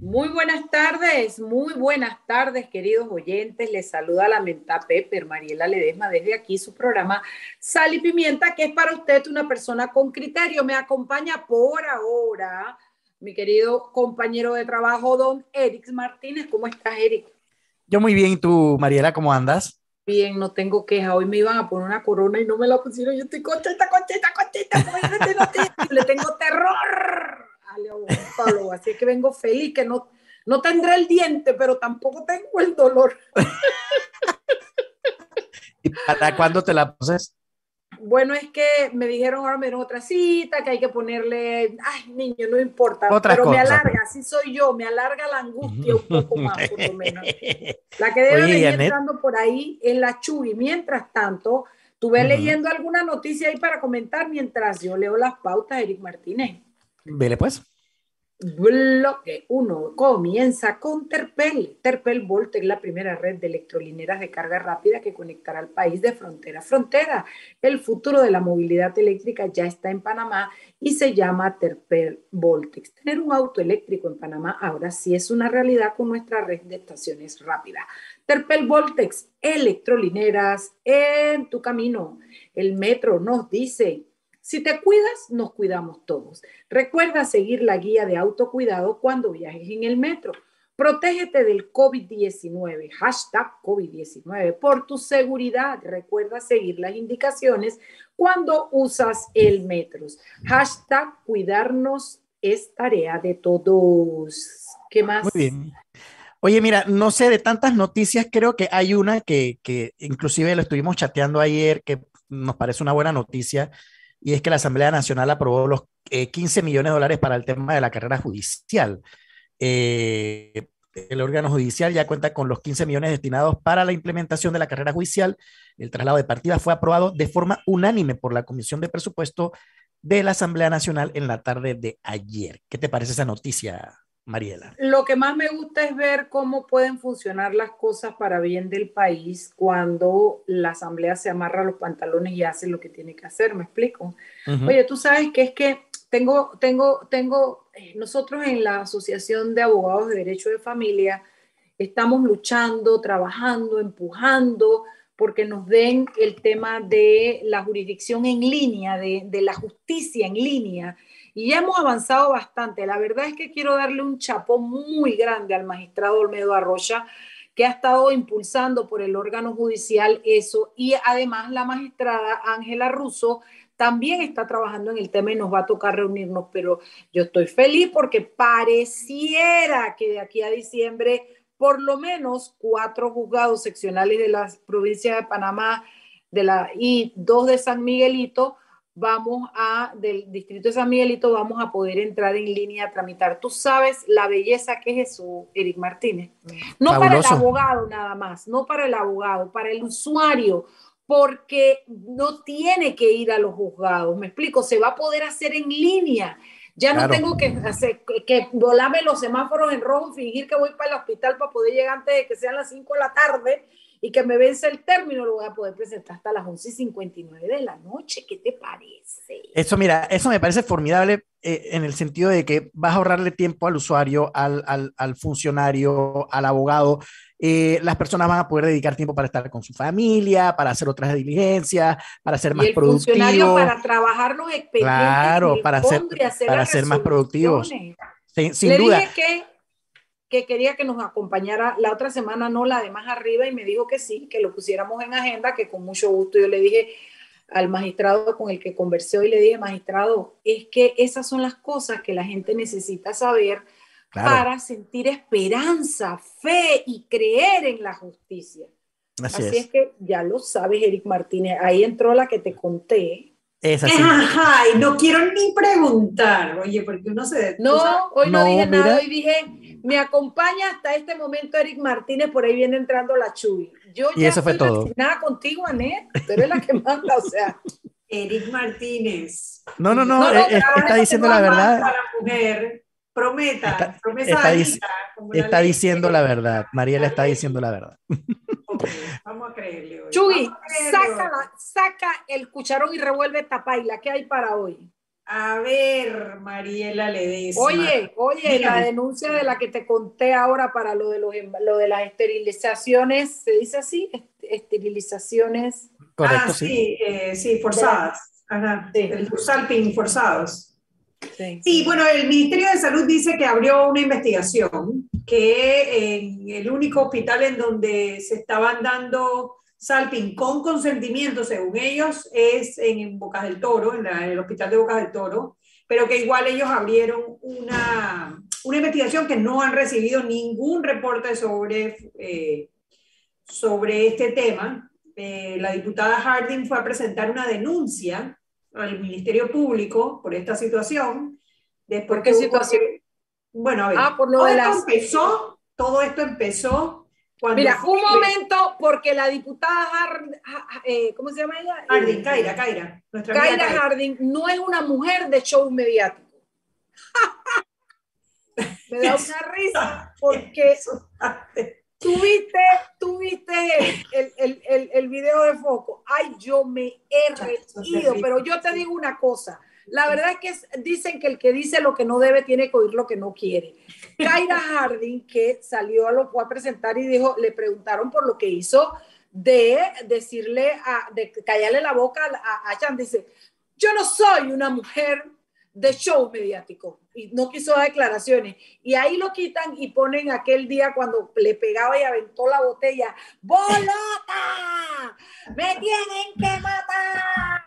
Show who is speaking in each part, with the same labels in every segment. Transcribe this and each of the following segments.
Speaker 1: Muy buenas tardes, muy buenas tardes, queridos oyentes. Les saluda la menta Pepper, Mariela Ledesma, desde aquí su programa Sal y Pimienta, que es para usted una persona con criterio. Me acompaña por ahora mi querido compañero de trabajo, don Eric Martínez. ¿Cómo estás, Eric?
Speaker 2: Yo muy bien, ¿y tú, Mariela, cómo andas?
Speaker 1: Bien, no tengo queja. Hoy me iban a poner una corona y no me la pusieron. Yo estoy contenta, contenta, contenta. Le tengo terror Así que vengo feliz, que no, no tendré el diente, pero tampoco tengo el dolor.
Speaker 2: ¿Y para cuándo te la poses?
Speaker 1: Bueno, es que me dijeron ahora me dieron otra cita, que hay que ponerle, ay, niño, no importa, pero me alarga, así soy yo, me alarga la angustia un poco más, por lo menos. La que debe venir entrando por ahí es la Chuy. Mientras tanto, tuve leyendo alguna noticia ahí para comentar mientras yo leo las pautas, Eric Martínez.
Speaker 2: Vele pues.
Speaker 1: Bloque 1 comienza con Terpel. Terpel Volt es la primera red de electrolineras de carga rápida que conectará al país de frontera a frontera. El futuro de la movilidad eléctrica ya está en Panamá y se llama Terpel Voltex. Tener un auto eléctrico en Panamá ahora sí es una realidad con nuestra red de estaciones rápidas. Terpel Voltex, electrolineras en tu camino. El metro nos dice si te cuidas, nos cuidamos todos. Recuerda seguir la guía de autocuidado cuando viajes en el metro. Protégete del COVID-19, hashtag COVID-19. Por tu seguridad, recuerda seguir las indicaciones cuando usas el metro. Hashtag cuidarnos es tarea de todos. ¿Qué más?
Speaker 2: Muy bien. Oye, mira, no sé, de tantas noticias, creo que hay una que, que inclusive lo estuvimos chateando ayer, que nos parece una buena noticia, y es que la Asamblea Nacional aprobó los 15 eh, millones de dólares para el tema de la carrera judicial. Eh, el órgano judicial ya cuenta con los 15 millones destinados para la implementación de la carrera judicial. El traslado de partida fue aprobado de forma unánime por la Comisión de Presupuesto de la Asamblea Nacional en la tarde de ayer. ¿Qué te parece esa noticia, Mariela?
Speaker 1: Lo que más me gusta es ver cómo pueden funcionar las cosas para bien del país cuando la asamblea se amarra los pantalones y hace lo que tiene que hacer, ¿me explico? Oye, tú sabes que es que tengo, tengo, tengo, eh, nosotros en la Asociación de Abogados de Derecho de Familia estamos luchando, trabajando, empujando porque nos den el tema de la jurisdicción en línea, de, de la justicia en línea y hemos avanzado bastante. La verdad es que quiero darle un chapón muy grande al magistrado Olmedo Arrocha, que ha estado impulsando por el órgano judicial eso. Y además la magistrada Ángela Russo también está trabajando en el tema y nos va a tocar reunirnos, pero yo estoy feliz porque pareciera que de aquí a diciembre por lo menos cuatro juzgados seccionales de las provincias de Panamá de la, y dos de San Miguelito vamos a, del distrito de San Miguelito, vamos a poder entrar en línea a tramitar. Tú sabes la belleza que es eso, Eric Martínez. No para el abogado nada más, no para el abogado, para el usuario, porque no tiene que ir a los juzgados. Me explico, se va a poder hacer en línea. Ya no tengo que, hacer, que volarme los semáforos en rojo, fingir que voy para el hospital para poder llegar antes de que sean las 5 de la tarde y que me vence el término, lo voy a poder presentar hasta las 11.59 de la noche. ¿Qué te parece?
Speaker 2: Eso, mira, eso me parece formidable eh, en el sentido de que vas a ahorrarle tiempo al usuario, al, al, al funcionario, al abogado. Eh, las personas van a poder dedicar tiempo para estar con su familia, para hacer otras diligencias, para ser más productivos.
Speaker 1: para trabajar los expedientes.
Speaker 2: Claro, para ser, para ser más productivos. Sin, sin duda.
Speaker 1: Dije que que quería que nos acompañara la otra semana, no la de más arriba, y me dijo que sí, que lo pusiéramos en agenda, que con mucho gusto yo le dije al magistrado con el que conversé hoy, le dije, magistrado, es que esas son las cosas que la gente necesita saber para sentir esperanza, fe y creer en la justicia. Así, es. que ya lo sabes, Eric Martínez, ahí entró la que te conté.
Speaker 3: Es así. Ay, no quiero ni preguntar, oye, porque uno se...
Speaker 1: No, hoy no, dije nada, hoy dije me acompaña hasta este momento Eric Martínez, por ahí viene entrando la Chuy. Yo
Speaker 2: y eso fue todo.
Speaker 1: Nada contigo, Anet. Tú eres la que manda, o sea.
Speaker 3: Eric Martínez.
Speaker 2: No, no, no, eh, está diciendo la verdad.
Speaker 3: Para mujer. Prometa,
Speaker 2: está, promesa está, está diciendo la verdad. Mariela está diciendo la verdad.
Speaker 3: vamos a creerle hoy.
Speaker 1: Chuy, saca, saca el cucharón y revuelve esta paila. ¿Qué hay para hoy?
Speaker 3: A ver, Mariela Ledesma.
Speaker 1: Oye, oye, la denuncia de la que te conté ahora para lo de, los, em, lo de las esterilizaciones, ¿se dice así? Esterilizaciones.
Speaker 3: Correcto, ah, sí, sí, eh, forzadas. Ajá, sí. el salping forzados. Sí. sí, bueno, el Ministerio de Salud dice que abrió una investigación que en el único hospital en donde se estaban dando Salping con consentimiento, según ellos, es en Bocas del Toro, en, el hospital de Bocas del Toro, pero que igual ellos abrieron una, una investigación que no han recibido ningún reporte sobre, eh, sobre este tema. Eh, la diputada Harding fue a presentar una denuncia al Ministerio Público por esta situación. Después
Speaker 1: ¿Por qué situación?
Speaker 3: bueno, a ver, ah, por lo todo, de esto empezó, todo esto empezó
Speaker 1: Mira, un momento, porque la diputada eh, ¿cómo se llama ella?
Speaker 3: Harding, Kaira, Kaira.
Speaker 1: Kaira Harding no es una mujer de show mediático. Me da una risa porque tuviste, tuviste el, el, el, el, video de foco. Ay, yo me he reído, pero yo te digo una cosa. La verdad es que dicen que el que dice lo que no debe tiene que oír lo que no quiere. Kaira Harding, que salió a lo fue a presentar y dijo, le preguntaron por lo que hizo de decirle, a, de callarle la boca a, a Chan, dice, yo no soy una mujer de show mediático y no quiso dar declaraciones. Y ahí lo quitan y ponen aquel día cuando le pegaba y aventó la botella, ¡Bolota! ¡Me tienen que matar!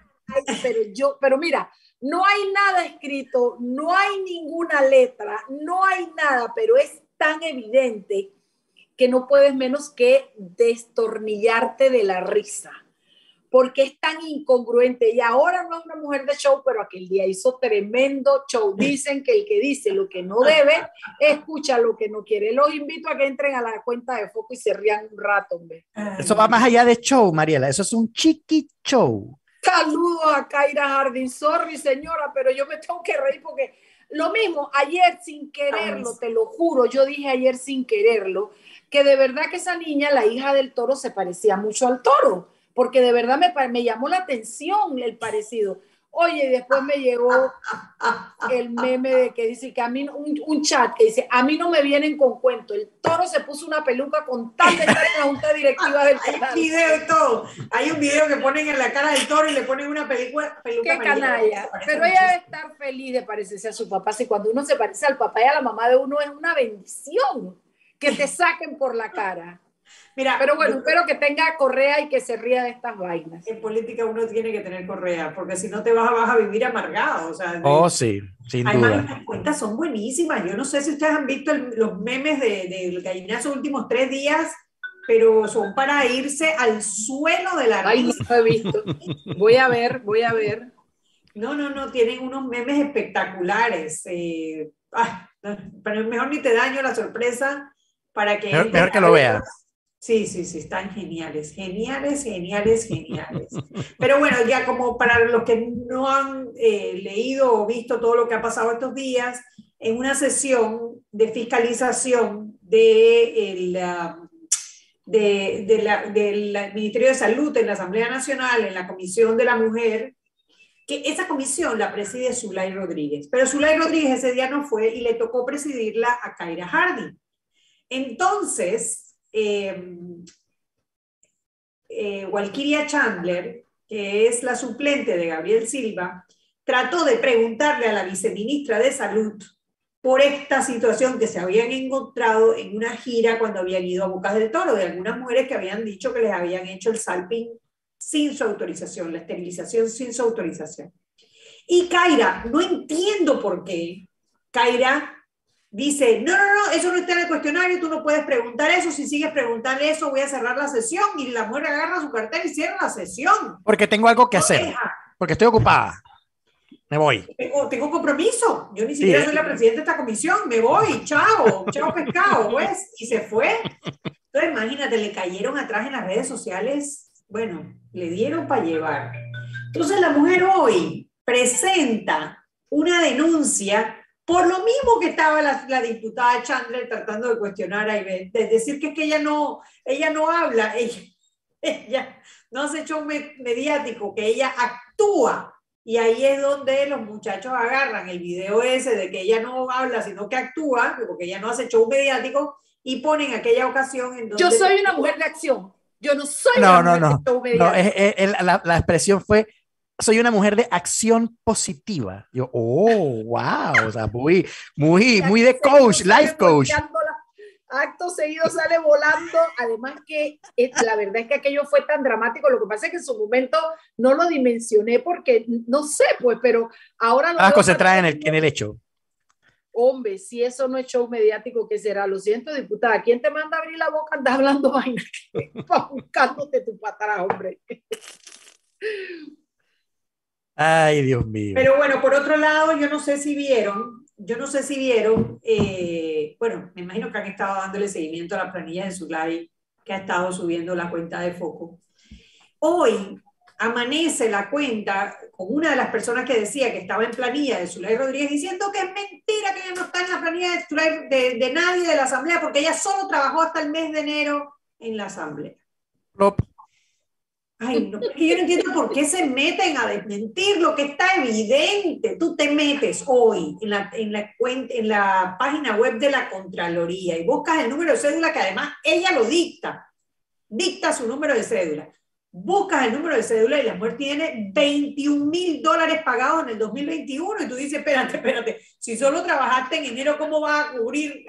Speaker 1: pero yo, pero mira, no hay nada escrito, no hay ninguna letra, no hay nada, pero es tan evidente que no puedes menos que destornillarte de la risa, porque es tan incongruente. Y ahora no es una mujer de show, pero aquel día hizo tremendo show. Dicen que el que dice lo que no debe, escucha lo que no quiere. Los invito a que entren a la cuenta de Foco y se rían un rato. Hombre.
Speaker 2: Eso va más allá de show, Mariela, eso es un chiqui show.
Speaker 1: Saludos a Kaira Jardín. Sorry, señora, pero yo me tengo que reír porque lo mismo, ayer sin quererlo, te lo juro, yo dije ayer sin quererlo, que de verdad que esa niña, la hija del toro, se parecía mucho al toro, porque de verdad me, me llamó la atención el parecido. Oye, después me llegó el meme de que dice que a mí, un, chat que dice, a mí no me vienen con cuento. El toro se puso una peluca con tal de estar en la junta directiva del
Speaker 3: canal. Hay video y todo. Hay un video que ponen en la cara del toro y le ponen una peluca.
Speaker 1: Qué canalla. Pero ella debe estar feliz de parecerse a su papá. Si cuando uno se parece al papá y a la mamá de uno es una bendición que te saquen por la cara. Mira, pero bueno, espero que tenga correa y que se ría de estas vainas.
Speaker 3: En política uno tiene que tener correa, porque si no te vas, vas a vivir amargado. O sea,
Speaker 2: oh, sí, sin
Speaker 3: Además, las cuentas son buenísimas. Yo no sé si ustedes han visto los memes del de, gallinazo los últimos tres días, pero son para irse al suelo de la
Speaker 1: Ay, no lo he visto. Voy a ver, voy a ver.
Speaker 3: No, no, no, tienen unos memes espectaculares. Eh, pero mejor ni te daño la sorpresa para que...
Speaker 2: Mejor, que lo veas.
Speaker 3: Sí, sí, sí, están geniales, geniales, geniales, geniales. Pero bueno, ya como para los que no han eh, leído o visto todo lo que ha pasado estos días, en una sesión de fiscalización de del Ministerio de Salud en la Asamblea Nacional, en la Comisión de la Mujer, que esa comisión la preside Zulay Rodríguez, pero Zulay Rodríguez ese día no fue y le tocó presidirla a Kaira Harding. Entonces, eh, eh, Walkiria Chandler, que es la suplente de Gabriel Silva, trató de preguntarle a la viceministra de Salud por esta situación que se habían encontrado en una gira cuando habían ido a Bocas del Toro, de algunas mujeres que habían dicho que les habían hecho el salping sin su autorización, la esterilización sin su autorización. Y Kaira, no entiendo por qué, Kaira dice, no, no, no, eso no está en el cuestionario, tú no puedes preguntar eso, si sigues preguntando eso voy a cerrar la sesión y la mujer agarra su cartel y cierra la sesión.
Speaker 2: Porque tengo algo que hacer, porque estoy ocupada. Me voy.
Speaker 3: Tengo, compromiso. Yo ni siquiera soy la presidenta de esta comisión. Me voy. Chao. Chao pescado. Pues. Y se fue. Entonces, imagínate, le cayeron atrás en las redes sociales. Bueno, le dieron para llevar. Entonces, la mujer hoy presenta una denuncia por lo mismo que estaba la, diputada Chandler tratando de cuestionar a Ivette, de decir que, que ella, no, ella no habla, ella, ella no hace hecho mediático, que ella actúa Y ahí es donde los muchachos agarran el video ese de que ella no habla, sino que actúa, porque ella no hace show mediático, y ponen aquella ocasión en donde...
Speaker 1: Yo soy una mujer de acción. Yo no soy
Speaker 2: no, una no, mujer no. de show mediático. No, la, la expresión fue soy una mujer de acción positiva. Yo, oh, wow, o sea, muy, muy, muy de coach, life coach.
Speaker 1: Acto seguido sale volando, además que eh, la verdad es que aquello fue tan dramático, lo que pasa es que en su momento no lo dimensioné porque, no sé, pues, pero ahora...
Speaker 2: Lo se trae en el, en el hecho.
Speaker 1: Hombre, si eso no es show mediático, ¿qué será? Lo siento, diputada, ¿quién te manda a abrir la boca? Andas hablando vaina, buscándote tu patada, hombre.
Speaker 2: Ay, Dios mío.
Speaker 3: Pero bueno, por otro lado, yo no sé si vieron, yo no sé si vieron, eh, bueno, me imagino que han estado dándole seguimiento a la planilla de Zulay, que ha estado subiendo la cuenta de Foco. Hoy amanece la cuenta con una de las personas que decía que estaba en planilla de Zulay Rodríguez diciendo que es mentira que ella no está en la planilla de, de, nadie de la Asamblea porque ella solo trabajó hasta el mes de enero en la Asamblea. Ay, no, yo no entiendo por qué se meten a desmentir lo que está evidente. Tú te metes hoy en la, en la, en la página web de la Contraloría y buscas el número de cédula que además ella lo dicta. Dicta su número de cédula. Buscas el número de cédula y la mujer tiene 21 mil dólares pagados en el 2021 y tú dices, espérate, espérate, si solo trabajaste en enero, ¿cómo va a cubrir,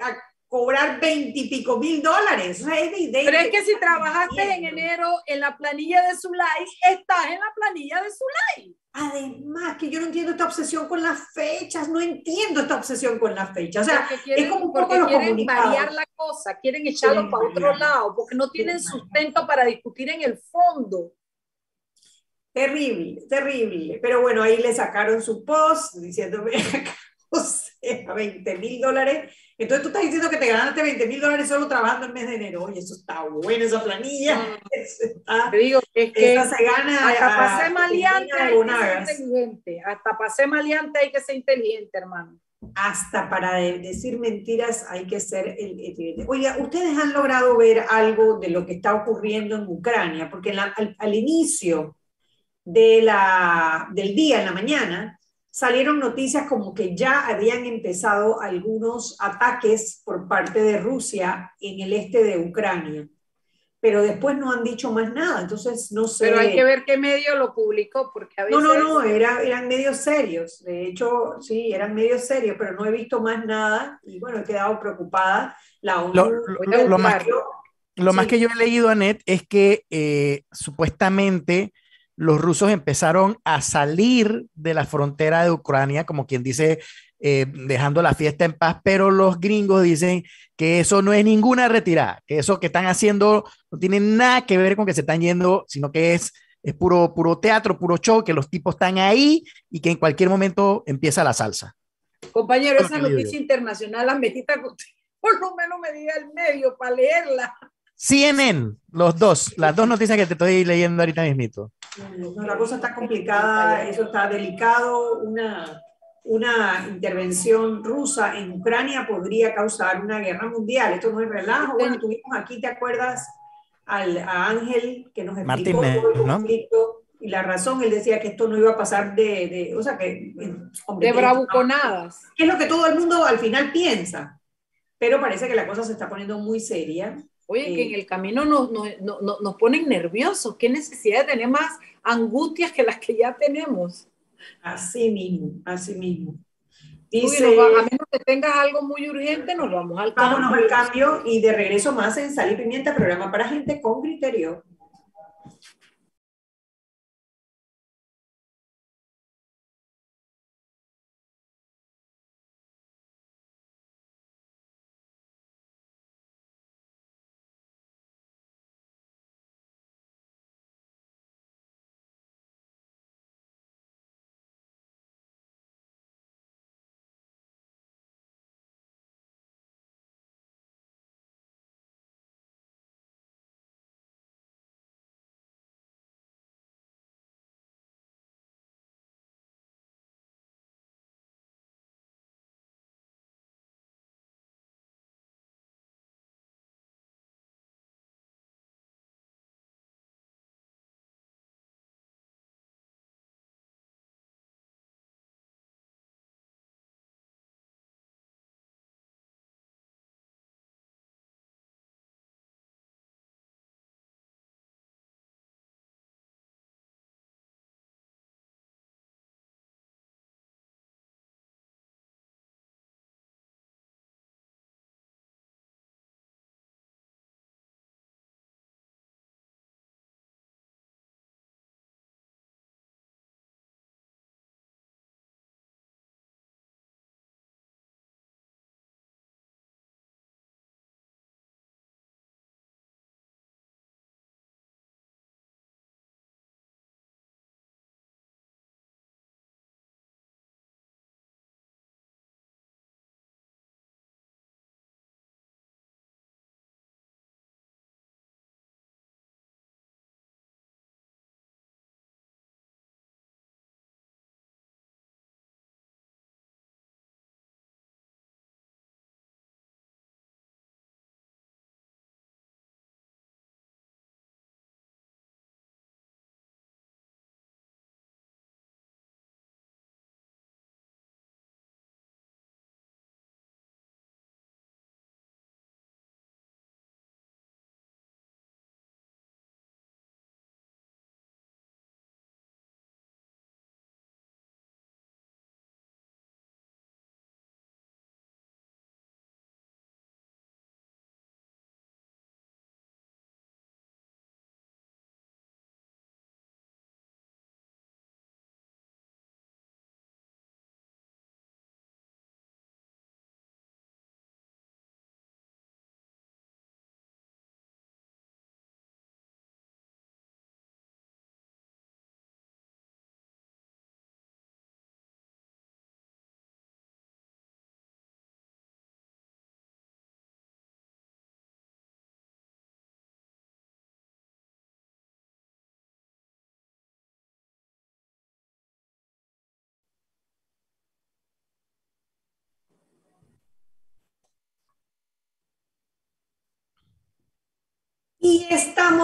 Speaker 3: cobrar veintipico mil dólares. es evidente.
Speaker 1: Pero es que si trabajaste en enero en la planilla de Zulay, estás en la planilla de Zulay.
Speaker 3: Además, que yo no entiendo esta obsesión con las fechas, no entiendo esta obsesión con las fechas. O sea, es como un poco
Speaker 1: los quieren variar la cosa, quieren echarlo para otro lado, porque no tienen sustento para discutir en el fondo.
Speaker 3: Terrible, terrible. Pero bueno, ahí le sacaron su post diciéndome, o sea, 20 mil dólares entonces tú estás diciendo que te ganaste 20 mil dólares solo trabajando el mes de enero. Oye, eso está bueno, esa planilla.
Speaker 1: Mm. te digo, es que se gana hasta pasé maleante hay que ser inteligente. Hasta pasé maleante hay que ser inteligente, hermano.
Speaker 3: Hasta para decir mentiras hay que ser inteligente. Oiga, ¿ustedes han logrado ver algo de lo que está ocurriendo en Ucrania? Porque al, al, inicio de la, del día, en la mañana, salieron noticias como que ya habían empezado algunos ataques por parte de Rusia en el este de Ucrania, pero después no han dicho más nada, entonces no sé.
Speaker 1: Pero hay que ver qué medio lo publicó, porque a veces...
Speaker 3: No, no, no, era, eran medios serios, de hecho, sí, eran medios serios, pero no he visto más nada y bueno, he quedado preocupada. La
Speaker 2: lo, lo, más, que, lo más que yo he leído, Anet, es que eh, supuestamente los rusos empezaron a salir de la frontera de Ucrania, como quien dice, eh, dejando la fiesta en paz, pero los gringos dicen que eso no es ninguna retirada, que eso que están haciendo no tiene nada que ver con que se están yendo, sino que es, es puro, puro teatro, puro show, que los tipos están ahí y que en cualquier momento empieza la salsa.
Speaker 1: Compañero, esa noticia internacional, la metita por lo menos me diga el medio para leerla.
Speaker 2: CNN, los dos, las dos noticias que te estoy leyendo ahorita mismito.
Speaker 3: La cosa está complicada, eso está delicado. Una, una intervención rusa en Ucrania podría causar una guerra mundial. Esto no es relajo. Bueno, tuvimos aquí, ¿te acuerdas? Al, a Ángel que nos explicó el conflicto y la razón, él decía que esto no iba a pasar de, de o sea, que...
Speaker 1: de bravuconadas.
Speaker 3: Que es lo que todo el mundo al final piensa. Pero parece que la cosa se está poniendo muy seria
Speaker 1: Oye, que en el camino nos, nos, nos, ponen nerviosos. ¿Qué necesidad de tener más angustias que las que ya tenemos?
Speaker 3: Así mismo, así mismo.
Speaker 1: Dice, a menos que tengas algo muy urgente, nos vamos al
Speaker 3: cambio. Vámonos al cambio y de regreso más en Sal y Pimienta, programa para gente con criterio.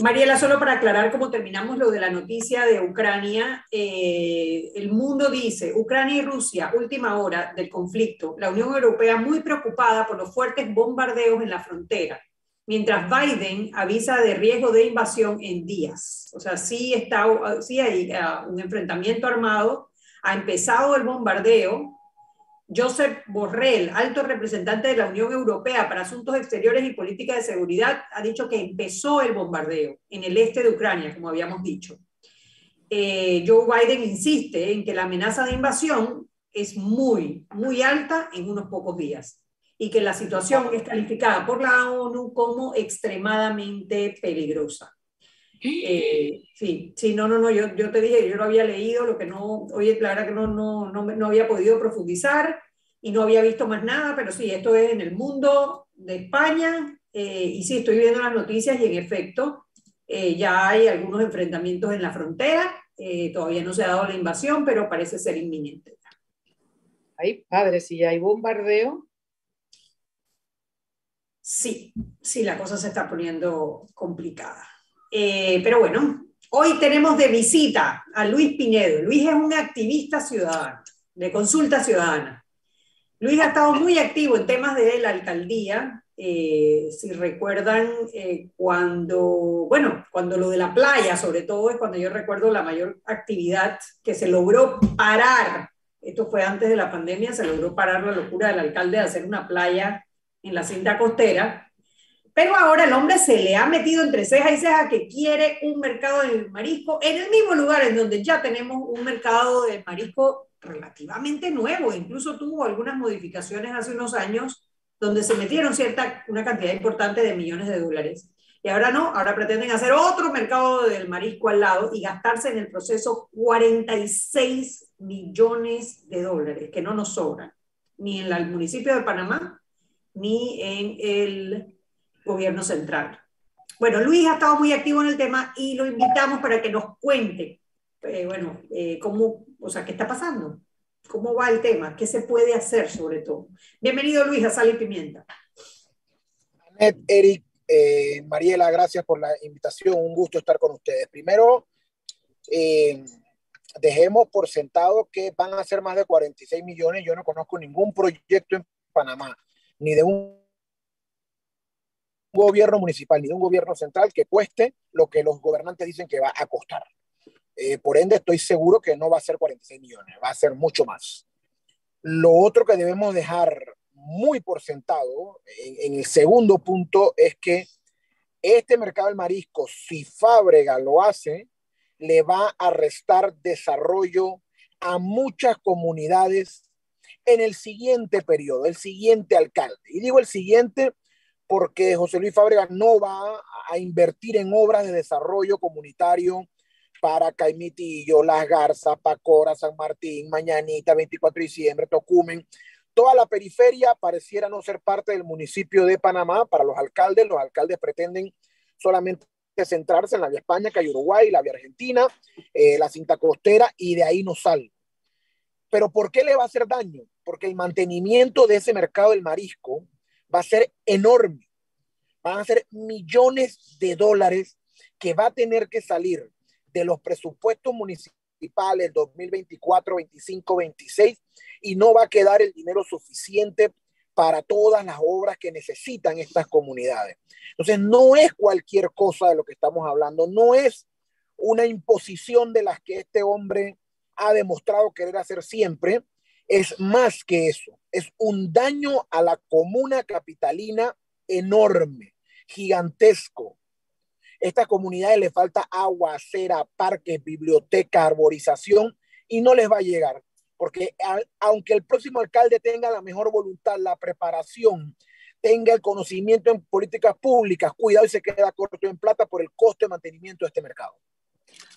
Speaker 3: Mariela, solo para aclarar cómo terminamos lo de la noticia de Ucrania, eh, el mundo dice, Ucrania y Rusia, última hora del conflicto, la Unión Europea muy preocupada por los fuertes bombardeos en la frontera, mientras Biden avisa de riesgo de invasión en días. O sea, sí, está, sí hay uh, un enfrentamiento armado, ha empezado el bombardeo, Josep Borrell, alto representante de la Unión Europea para Asuntos Exteriores y Política de Seguridad, ha dicho que empezó el bombardeo en el este de Ucrania, como habíamos dicho. Eh, Joe Biden insiste en que la amenaza de invasión es muy, muy alta en unos pocos días y que la situación es calificada por la ONU como extremadamente peligrosa. Eh, sí, sí, no, no, no, yo, yo te dije, yo lo había leído, lo que no, oye, la verdad que no, no, no, no había podido profundizar y no había visto más nada, pero sí, esto es en el mundo de España eh, y sí, estoy viendo las noticias y en efecto eh, ya hay algunos enfrentamientos en la frontera, todavía no se ha dado la invasión, pero parece ser inminente.
Speaker 1: Ay, padre, si hay bombardeo.
Speaker 3: Sí, sí, la cosa se está poniendo complicada. Eh, pero bueno, hoy tenemos de visita a Luis Pinedo. Luis es un activista ciudadano, de consulta ciudadana. Luis ha estado muy activo en temas de la alcaldía. Eh, si recuerdan, eh, cuando, bueno, cuando lo de la playa, sobre todo, es cuando yo recuerdo la mayor actividad que se logró parar. Esto fue antes de la pandemia, se logró parar la locura del alcalde de hacer una playa en la cinta costera pero ahora el hombre se le ha metido entre ceja y ceja que quiere un mercado de marisco en el mismo lugar en donde ya tenemos un mercado de marisco relativamente nuevo. Incluso tuvo algunas modificaciones hace unos años donde se metieron cierta, una cantidad importante de millones de dólares. Y ahora no, ahora pretenden hacer otro mercado del marisco al lado y gastarse en el proceso 46 millones de dólares, que no nos sobran, ni en el municipio de Panamá, ni en el gobierno central. Bueno, Luis ha estado muy activo en el tema y lo invitamos para que nos cuente, eh, bueno, eh, cómo, o sea, qué está pasando, cómo va el tema, qué se puede hacer sobre todo. Bienvenido Luis a Sal y Pimienta.
Speaker 4: Anet, Eric, eh, Mariela, gracias por la invitación, un gusto estar con ustedes. Primero, dejemos por sentado que van a ser más de 46 millones, yo no conozco ningún proyecto en Panamá, ni de un gobierno municipal ni de un gobierno central que cueste lo que los gobernantes dicen que va a costar. Eh, por ende, estoy seguro que no va a ser 46 millones, va a ser mucho más. Lo otro que debemos dejar muy por sentado en, en el segundo punto es que este mercado del marisco, si Fábrega lo hace, le va a restar desarrollo a muchas comunidades en el siguiente periodo, el siguiente alcalde. Y digo el siguiente porque José Luis Fábrega no va a invertir en obras de desarrollo comunitario para Caimitillo, Las Garzas, Pacora, San Martín, Mañanita, 24 de diciembre, Tocumen. Toda la periferia pareciera no ser parte del municipio de Panamá para los alcaldes. Los alcaldes pretenden solamente centrarse en la vía España, hay Uruguay, la vía Argentina, eh, la cinta costera y de ahí no sale. Pero ¿por qué le va a hacer daño? Porque el mantenimiento de ese mercado del marisco va a ser enorme. Van a ser millones de dólares que va a tener que salir de los presupuestos municipales 2024, 25, 26 y no va a quedar el dinero suficiente para todas las obras que necesitan estas comunidades. Entonces, no es cualquier cosa de lo que estamos hablando, no es una imposición de las que este hombre ha demostrado querer hacer siempre, es más que eso, es un daño a la comuna capitalina enorme, gigantesco. Estas comunidades le falta agua, acera, parques, biblioteca, arborización y no les va a llegar, porque aunque el próximo alcalde tenga la mejor voluntad, la preparación tenga el conocimiento en políticas públicas, cuidado y se queda corto en plata por el costo de mantenimiento de este mercado.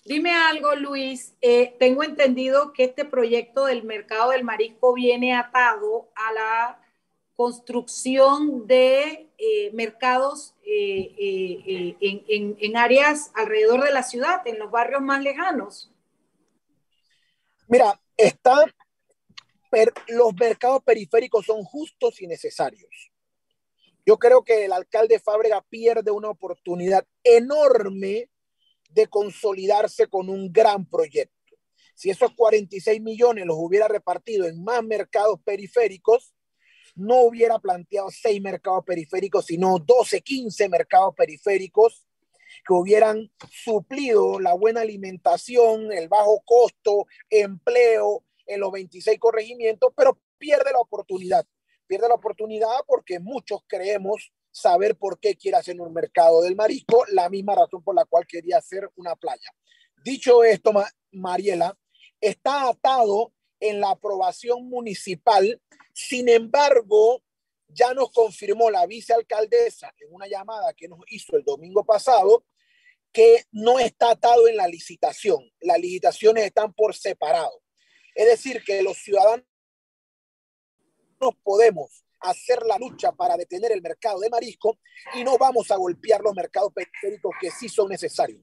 Speaker 1: Dime algo, Luis. Eh, tengo entendido que este proyecto del mercado del marisco viene atado a la construcción de eh, mercados eh, en, áreas alrededor de la ciudad, en los barrios más lejanos.
Speaker 4: Mira, está, los mercados periféricos son justos y necesarios. Yo creo que el alcalde Fábrega pierde una oportunidad enorme de consolidarse con un gran proyecto. Si esos 46 millones los hubiera repartido en más mercados periféricos, no hubiera planteado seis mercados periféricos, sino 12, 15 mercados periféricos que hubieran suplido la buena alimentación, el bajo costo, empleo en los 26 corregimientos, pero pierde la oportunidad. Pierde la oportunidad porque muchos creemos saber por qué quiere hacer un mercado del marisco, la misma razón por la cual quería hacer una playa. Dicho esto, Mariela, está atado en la aprobación municipal, sin embargo, ya nos confirmó la vicealcaldesa en una llamada que nos hizo el domingo pasado que no está atado en la licitación. Las licitaciones están por separado. Es decir, que los ciudadanos podemos hacer la lucha para detener el mercado de marisco y no vamos a golpear los mercados periféricos que sí son necesarios.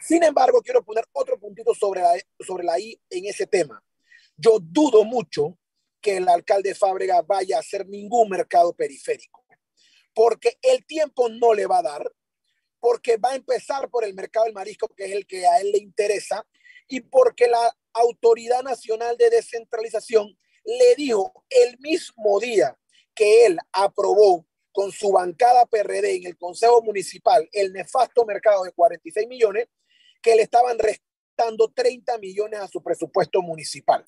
Speaker 4: Sin embargo, quiero poner otro puntito sobre la, sobre la I en ese tema. Yo dudo mucho que el alcalde Fábrega vaya a hacer ningún mercado periférico, porque el tiempo no le va a dar, porque va a empezar por el mercado del marisco, que es el que a él le interesa, y porque la Autoridad Nacional de Descentralización le dijo el mismo día que él aprobó con su bancada PRD en el Consejo Municipal el nefasto mercado de 46 millones, que le estaban restando 30 millones a su presupuesto municipal.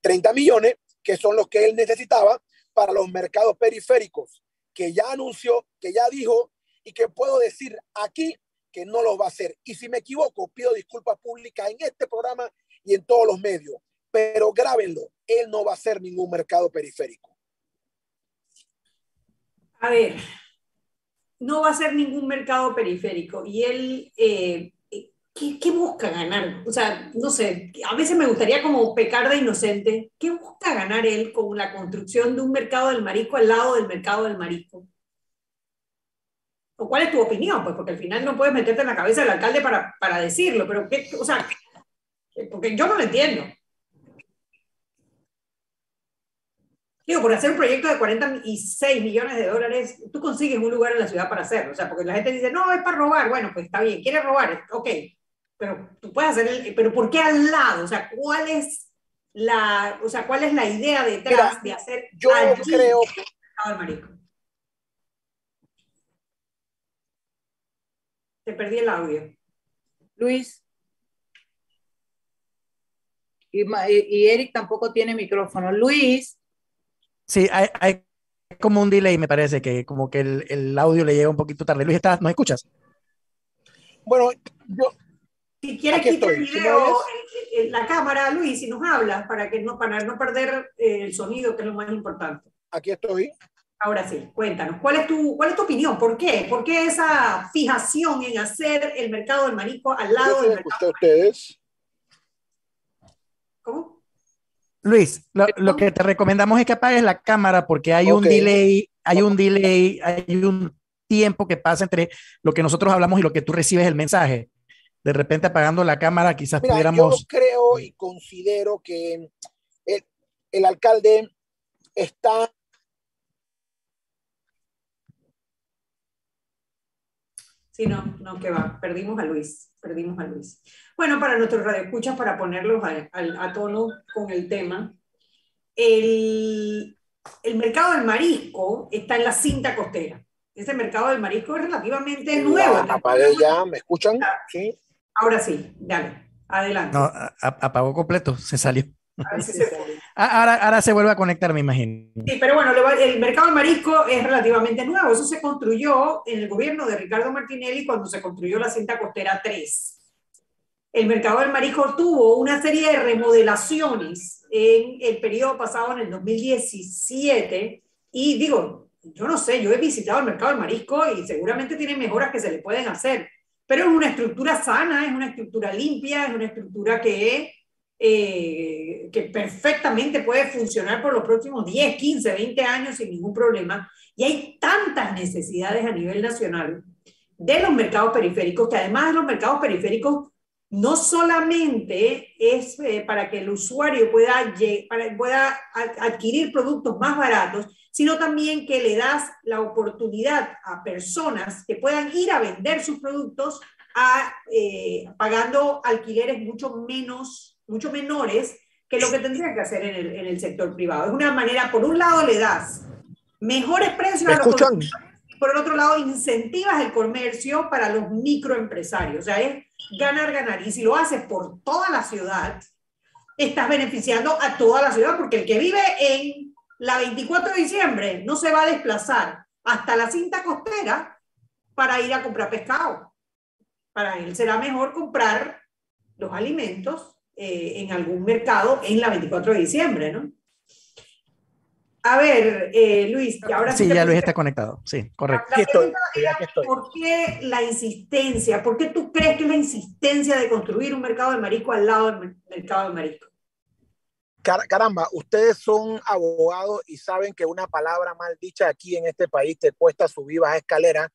Speaker 4: 30 millones que son los que él necesitaba para los mercados periféricos, que ya anunció, que ya dijo y que puedo decir aquí que no lo va a hacer. Y si me equivoco, pido disculpas públicas en este programa y en todos los medios, pero grábenlo, él no va a hacer ningún mercado periférico.
Speaker 3: A ver, no va a ser ningún mercado periférico y él, eh, ¿qué, busca ganar? O sea, no sé, a veces me gustaría como pecar de inocente. ¿Qué busca ganar él con la construcción de un mercado del marisco al lado del mercado del marisco? ¿O cuál es tu opinión? Pues porque al final no puedes meterte en la cabeza del alcalde para, para decirlo, pero ¿qué, o sea, porque yo no lo entiendo. Digo, por hacer un proyecto de 46 millones de dólares, tú consigues un lugar en la ciudad para hacerlo. O sea, porque la gente dice, no, es para robar. Bueno, pues está bien, quiere robar, ok. Pero tú puedes hacer el, pero ¿por qué al lado? O sea, ¿cuál es la, o sea, cuál es la idea detrás de hacer
Speaker 4: yo creo
Speaker 3: Te perdí el audio.
Speaker 1: Luis. Y, y Eric tampoco tiene micrófono. Luis.
Speaker 2: Sí, hay, como un delay, me parece, que como que el, audio le llega un poquito tarde. Luis, ¿estás, ¿nos escuchas?
Speaker 4: Bueno, yo...
Speaker 3: Si quieres quitar el video, en la cámara, Luis, si nos hablas, para, que no, para no perder eh, el sonido, que es lo más importante.
Speaker 4: Aquí estoy.
Speaker 3: Ahora sí, cuéntanos, ¿cuál es tu, cuál es tu opinión? ¿Por qué? ¿Por qué esa fijación en hacer el mercado del marisco al lado del mercado?
Speaker 4: ustedes?
Speaker 3: ¿Cómo?
Speaker 2: Luis, lo, que te recomendamos es que apagues la cámara porque hay un delay, hay un delay, hay un tiempo que pasa entre lo que nosotros hablamos y lo que tú recibes el mensaje. De repente apagando la cámara quizás pudiéramos...
Speaker 4: Yo creo y considero que el, el alcalde está
Speaker 3: Sí, no, no, que va, perdimos a Luis, perdimos a Luis. Bueno, para nuestros radioescuchas, para ponerlos a, a, tono con el tema, el, el, mercado del marisco está en la cinta costera. Ese mercado del marisco es relativamente nuevo.
Speaker 4: Apagué ya, ¿me escuchan? Sí.
Speaker 3: Ahora sí, dale, adelante.
Speaker 2: No, apagó completo, se salió. Ah, ahora, ahora se vuelve a conectar, me imagino.
Speaker 3: Sí, pero bueno, el mercado del marisco es relativamente nuevo. Eso se construyó en el gobierno de Ricardo Martinelli cuando se construyó la cinta costera 3. El mercado del marisco tuvo una serie de remodelaciones en el periodo pasado, en el 2017, y digo, yo no sé, yo he visitado el mercado del marisco y seguramente tiene mejoras que se le pueden hacer, pero es una estructura sana, es una estructura limpia, es una estructura que, eh, que perfectamente puede funcionar por los próximos 10, 15, 20 años sin ningún problema. Y hay tantas necesidades a nivel nacional de los mercados periféricos, que además de los mercados periféricos no solamente es eh, para que el usuario pueda, pueda adquirir productos más baratos, sino también que le das la oportunidad a personas que puedan ir a vender sus productos eh, pagando alquileres mucho menos, mucho menores que lo que tendrían que hacer en el, en el sector privado. Es una manera, por un lado le das mejores precios a los por el otro lado incentivas el comercio para los microempresarios. O sea, es ganar, ganar. Y si lo haces por toda la ciudad, estás beneficiando a toda la ciudad, porque el que vive en la 24 de diciembre no se va a desplazar hasta la cinta costera para ir a comprar pescado. Para él será mejor comprar los alimentos eh, en algún mercado en la 24 de diciembre, ¿no? A ver, eh, Luis, que ahora
Speaker 2: sí. ya Luis está conectado, sí, correcto.
Speaker 3: ¿Por qué la insistencia? ¿Por qué tú crees que es la insistencia de construir un mercado de marisco al lado del mercado de marisco?
Speaker 4: Caramba, ustedes son abogados y saben que una palabra mal dicha aquí en este país te cuesta subir baja escalera,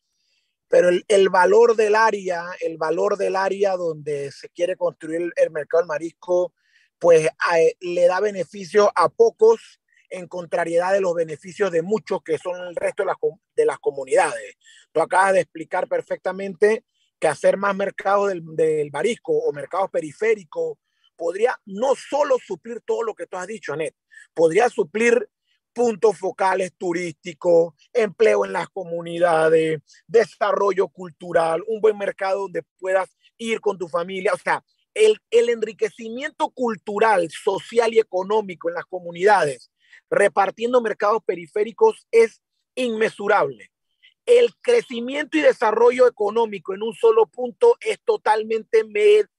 Speaker 4: pero el, el, valor del área, el valor del área donde se quiere construir el, mercado del marisco, pues le da beneficio a pocos en contrariedad de los beneficios de muchos que son el resto de las, de las comunidades. Tú acabas de explicar perfectamente que hacer más mercados del, del marisco o mercados periféricos podría no solo suplir todo lo que tú has dicho, Anet, podría suplir puntos focales turísticos, empleo en las comunidades, desarrollo cultural, un buen mercado donde puedas ir con tu familia. O sea, el, el enriquecimiento cultural, social y económico en las comunidades repartiendo mercados periféricos es inmesurable. El crecimiento y desarrollo económico en un solo punto es totalmente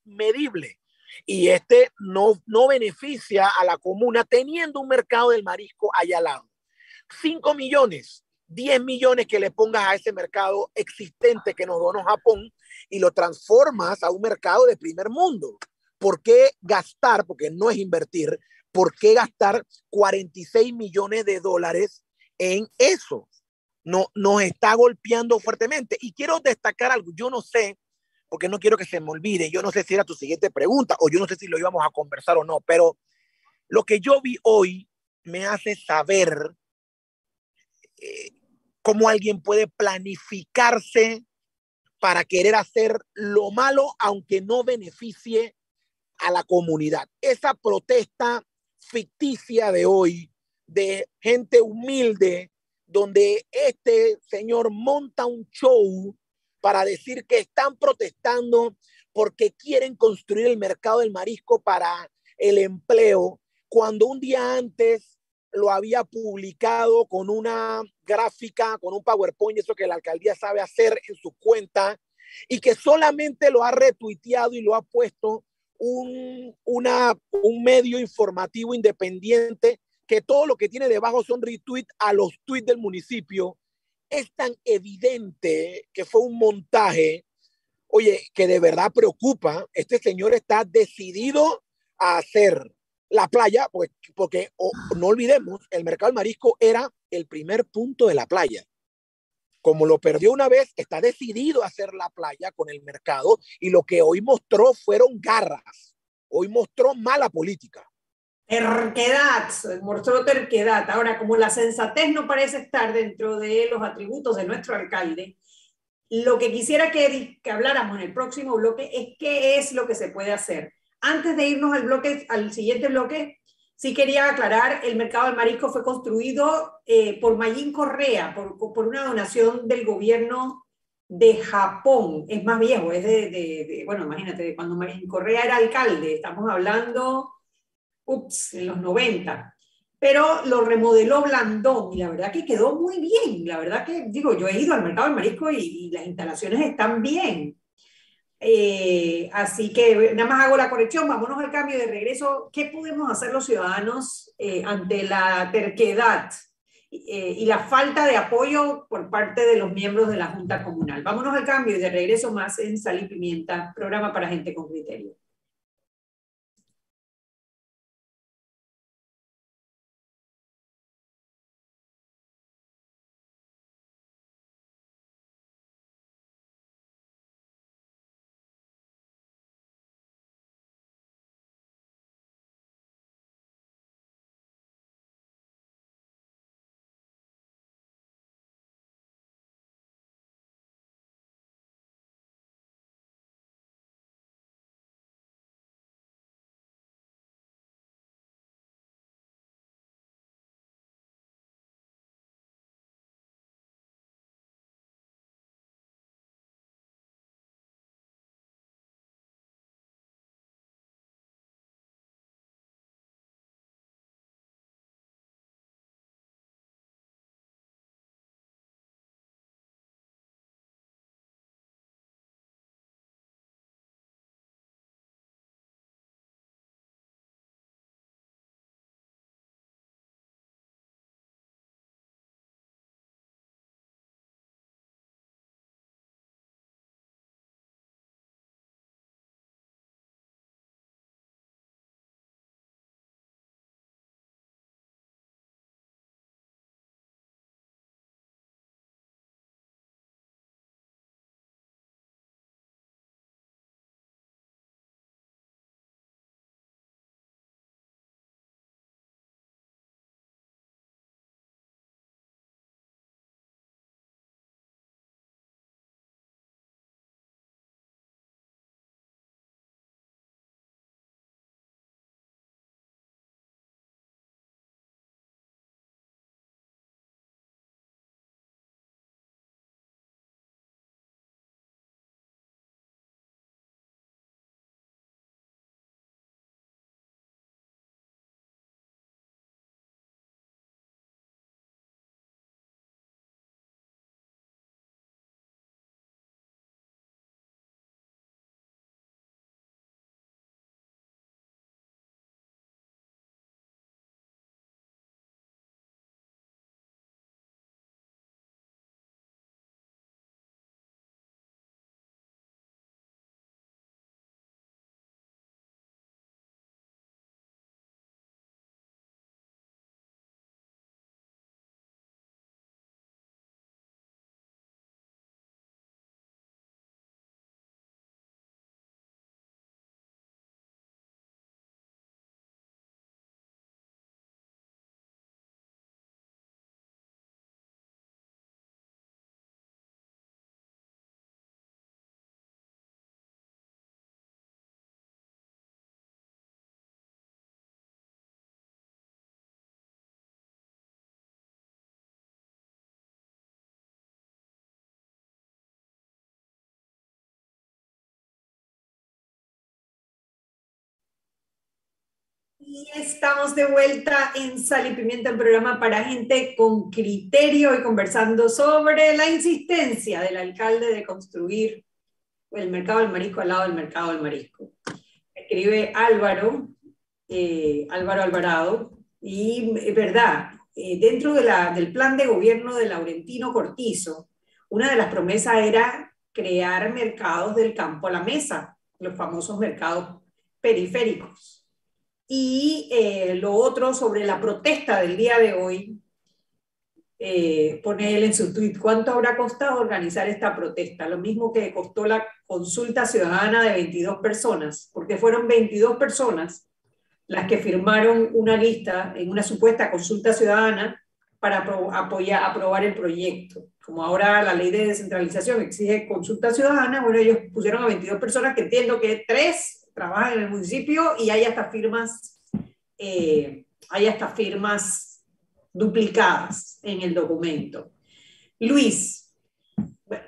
Speaker 4: medible y este no, no beneficia a la comuna teniendo un mercado del marisco allá al lado. 5 millones, 10 millones que le pongas a ese mercado existente que nos donó Japón y lo transformas a un mercado de primer mundo. ¿Por qué gastar? Porque no es invertir ¿por qué gastar 46 millones de dólares en eso? No, nos está golpeando fuertemente. Y quiero destacar algo, yo no sé, porque no quiero que se me olvide, yo no sé si era tu siguiente pregunta o yo no sé si lo íbamos a conversar o no, pero lo que yo vi hoy me hace saber eh, cómo alguien puede planificarse para querer hacer lo malo aunque no beneficie a la comunidad. Esa protesta ficticia de hoy, de gente humilde, donde este señor monta un show para decir que están protestando porque quieren construir el mercado del marisco para el empleo, cuando un día antes lo había publicado con una gráfica, con un PowerPoint, eso que la alcaldía sabe hacer en su cuenta, y que solamente lo ha retuiteado y lo ha puesto un, una, un medio informativo independiente que todo lo que tiene debajo son retweets a los tweets del municipio, es tan evidente que fue un montaje, oye, que de verdad preocupa. Este señor está decidido a hacer la playa, pues, porque no olvidemos, el mercado del marisco era el primer punto de la playa como lo perdió una vez, está decidido a hacer la playa con el mercado y lo que hoy mostró fueron garras. Hoy mostró mala política.
Speaker 3: Terquedad, mostró terquedad. Ahora, como la sensatez no parece estar dentro de los atributos de nuestro alcalde, lo que quisiera que, que habláramos en el próximo bloque es qué es lo que se puede hacer. Antes de irnos al, bloque, al siguiente bloque, Sí quería aclarar, el mercado del marisco fue construido eh, por Mayín Correa, por, por, una donación del gobierno de Japón. Es más viejo, es de, de, bueno, imagínate, cuando Mayín Correa era alcalde, estamos hablando, ups, en los 90. Pero lo remodeló Blandón y la verdad que quedó muy bien. La verdad que, digo, yo he ido al mercado del marisco y, y las instalaciones están bien. Eh, así que nada más hago la corrección, vámonos al cambio de regreso. ¿Qué podemos hacer los ciudadanos eh, ante la terquedad eh, y la falta de apoyo por parte de los miembros de la Junta Comunal. Vámonos al cambio y de regreso más en Sal y Pimienta, programa para gente con criterio. Y estamos de vuelta en Sal y Pimienta, el programa para gente con criterio y conversando sobre la insistencia del alcalde de construir el mercado del marisco al lado del mercado del marisco. Escribe Álvaro, eh, Álvaro Alvarado, y es verdad, eh, dentro del plan de gobierno de Laurentino Cortizo, una de las promesas era crear mercados del campo a la mesa, los famosos mercados periféricos y eh, lo otro sobre la protesta del día de hoy, eh, pone él en su tweet, ¿cuánto habrá costado organizar esta protesta? Lo mismo que costó la consulta ciudadana de 22 personas, porque fueron 22 personas las que firmaron una lista en una supuesta consulta ciudadana para apoyar, aprobar el proyecto. Como ahora la ley de descentralización exige consulta ciudadana, bueno, ellos pusieron a 22 personas que entiendo que tres trabajan en el municipio y hay hasta firmas, eh, hay hasta firmas duplicadas en el documento. Luis,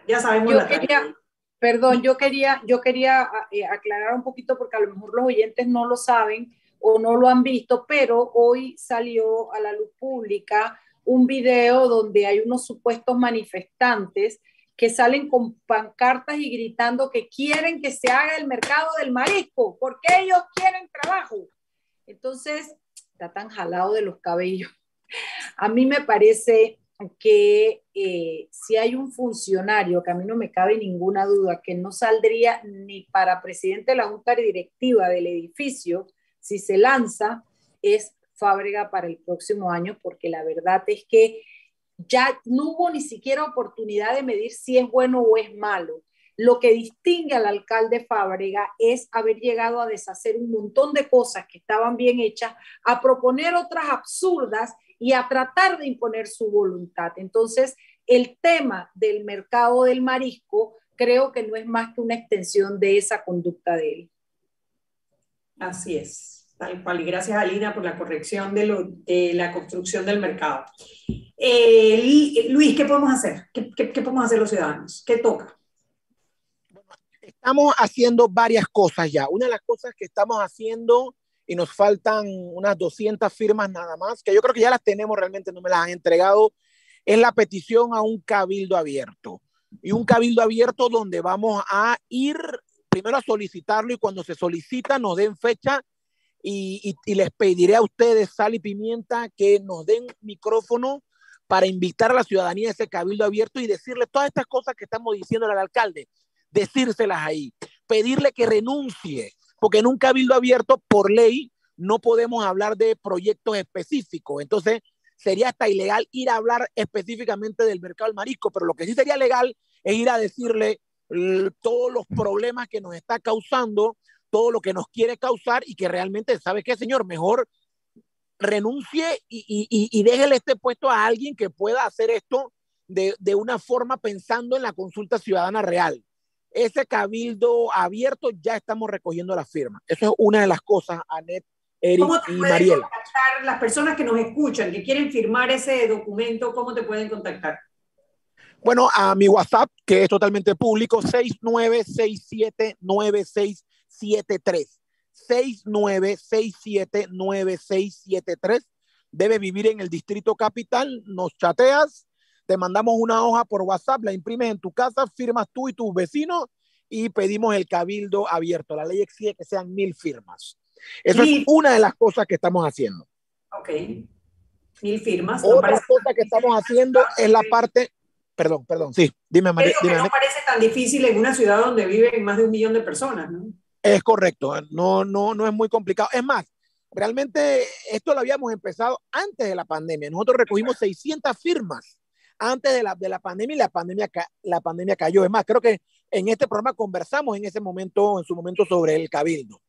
Speaker 3: ya sabemos
Speaker 1: yo quería, Perdón, yo quería, yo quería eh, aclarar un poquito porque a lo mejor los oyentes no lo saben o no lo han visto, pero hoy salió a la luz pública un video donde hay unos supuestos manifestantes que salen con pancartas y gritando que quieren que se haga el mercado del marisco, porque ellos quieren trabajo. Entonces, está tan jalado de los cabellos A mí me parece que eh, si hay un funcionario, que a mí no me cabe ninguna duda, que no saldría ni para presidente de la Junta Directiva del edificio, si se lanza, es Fábrega para el próximo año, porque la verdad es que ya no hubo ni siquiera oportunidad de medir si es bueno o es malo. Lo que distingue al alcalde Fábrega es haber llegado a deshacer un montón de cosas que estaban bien hechas, a proponer otras absurdas y a tratar de imponer su voluntad. Entonces, el tema del mercado del marisco creo que no es más que una extensión de esa conducta de él.
Speaker 3: Así es, tal cual. Y gracias, Alina, por la corrección de, la construcción del mercado. Eh, Luis, ¿qué podemos hacer? ¿Qué, qué podemos hacer los ciudadanos? ¿Qué toca?
Speaker 4: Estamos haciendo varias cosas ya. Una de las cosas que estamos haciendo y nos faltan unas 200 firmas nada más, que yo creo que ya las tenemos realmente, no me las han entregado, es la petición a un cabildo abierto. Y un cabildo abierto donde vamos a ir primero a solicitarlo y cuando se solicita nos den fecha y, les pediré a ustedes, sal y pimienta, que nos den micrófono para invitar a la ciudadanía a ese cabildo abierto y decirle todas estas cosas que estamos diciendo al alcalde, decírselas ahí, pedirle que renuncie, porque en un cabildo abierto, por ley, no podemos hablar de proyectos específicos. Entonces, sería hasta ilegal ir a hablar específicamente del mercado del marisco, pero lo que sí sería legal es ir a decirle todos los problemas que nos está causando, todo lo que nos quiere causar y que realmente, ¿sabe qué, señor? Mejor renuncie y, y, y déjele este puesto a alguien que pueda hacer esto de, de una forma pensando en la consulta ciudadana real ese cabildo abierto ya estamos recogiendo las firmas. Eso es una de las cosas, Anet, Eric ¿Cómo te y Mariela.
Speaker 3: Contactar las personas que nos escuchan, que quieren firmar ese documento, ¿cómo te pueden contactar?
Speaker 4: Bueno, a mi WhatsApp, que es totalmente público, 69679673. 69679673. Debe vivir en el Distrito Capital. Nos chateas te mandamos una hoja por WhatsApp, la imprimes en tu casa, firmas tú y tus vecinos y pedimos el cabildo abierto. La ley exige que sean mil firmas. Eso es una de las cosas que estamos haciendo.
Speaker 3: Ok. Mil firmas.
Speaker 4: Otra cosa que estamos haciendo es la parte... Perdón, perdón, sí, dime, María.
Speaker 3: no parece tan difícil en una ciudad donde viven más de un millón de personas, ¿no?
Speaker 4: Es correcto, no, no, no es muy complicado. Es más, realmente esto lo habíamos empezado antes de la pandemia. Nosotros recogimos 600 firmas antes de la, de la pandemia y la pandemia, la pandemia cayó. Es más, creo que en este programa conversamos en ese momento, en su momento, sobre el cabildo.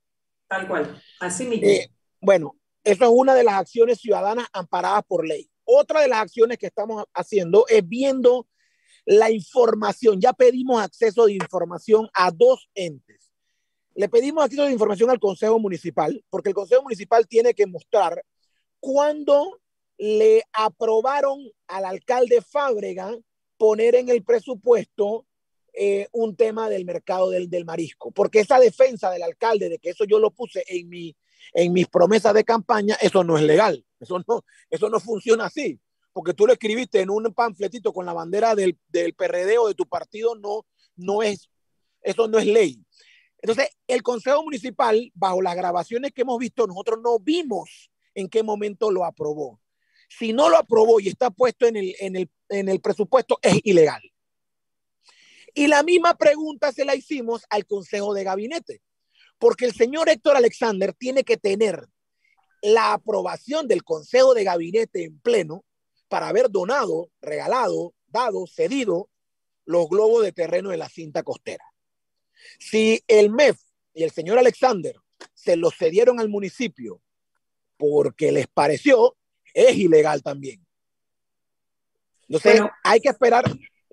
Speaker 3: Tal cual, así mismo.
Speaker 4: Eh, bueno, eso es una de las acciones ciudadanas amparadas por ley. Otra de las acciones que estamos haciendo es viendo la información. Ya pedimos acceso de información a dos entes. Le pedimos acceso de información al Consejo Municipal, porque el Consejo Municipal tiene que mostrar cuándo le aprobaron al alcalde Fábrega poner en el presupuesto eh, un tema del mercado del, marisco, porque esa defensa del alcalde de que eso yo lo puse en, mi, en mis promesas de campaña, eso no es legal, eso no, eso no funciona así, porque tú lo escribiste en un panfletito con la bandera del, del PRD o de tu partido, no, no es, eso no es ley. Entonces, el Consejo Municipal, bajo las grabaciones que hemos visto, nosotros no vimos en qué momento lo aprobó si no lo aprobó y está puesto en el, en el, en el presupuesto, es ilegal. Y la misma pregunta se la hicimos al Consejo de Gabinete, porque el señor Héctor Alexander tiene que tener la aprobación del Consejo de Gabinete en pleno para haber donado, regalado, dado, cedido los globos de terreno de la cinta costera. Si el MEF y el señor Alexander se los cedieron al municipio porque les pareció, es ilegal también. Entonces, hay que esperar.